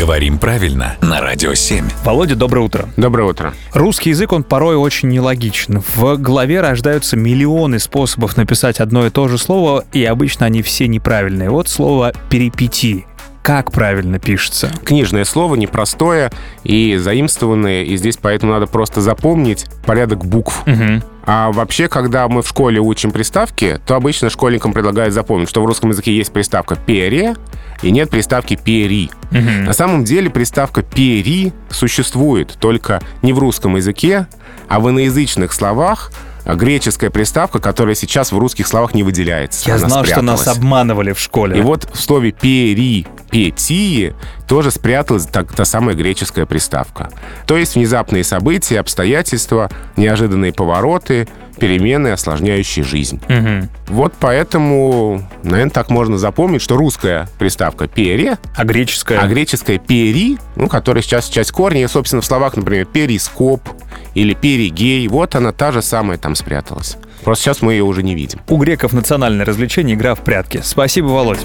Говорим правильно на Радио 7. Володя, доброе утро. Доброе утро. Русский язык, он порой очень нелогичен. В голове рождаются миллионы способов написать одно и то же слово, и обычно они все неправильные. Вот слово «перипетии». Как правильно пишется? Книжное слово непростое и заимствованное, и здесь поэтому надо просто запомнить порядок букв. Угу. А вообще, когда мы в школе учим приставки, то обычно школьникам предлагают запомнить, что в русском языке есть приставка «пере», и нет приставки «пери». Угу. На самом деле приставка «пери» существует только не в русском языке, а в иноязычных словах, греческая приставка, которая сейчас в русских словах не выделяется. Я Она знал, что нас спряталась. обманывали в школе. И вот в слове «перипетии» тоже спряталась та, та самая греческая приставка. То есть внезапные события, обстоятельства, неожиданные повороты, перемены, осложняющие жизнь. Мгм. Вот поэтому, наверное, так можно запомнить, что русская приставка «пере», А греческая? а греческая «пери», ну, которая сейчас часть корня, и, собственно, в словах, например, «перископ» или «перигей», вот она та же самая там спряталась. Просто сейчас мы ее уже не видим. У греков национальное развлечение — игра в прятки. Спасибо, Володь.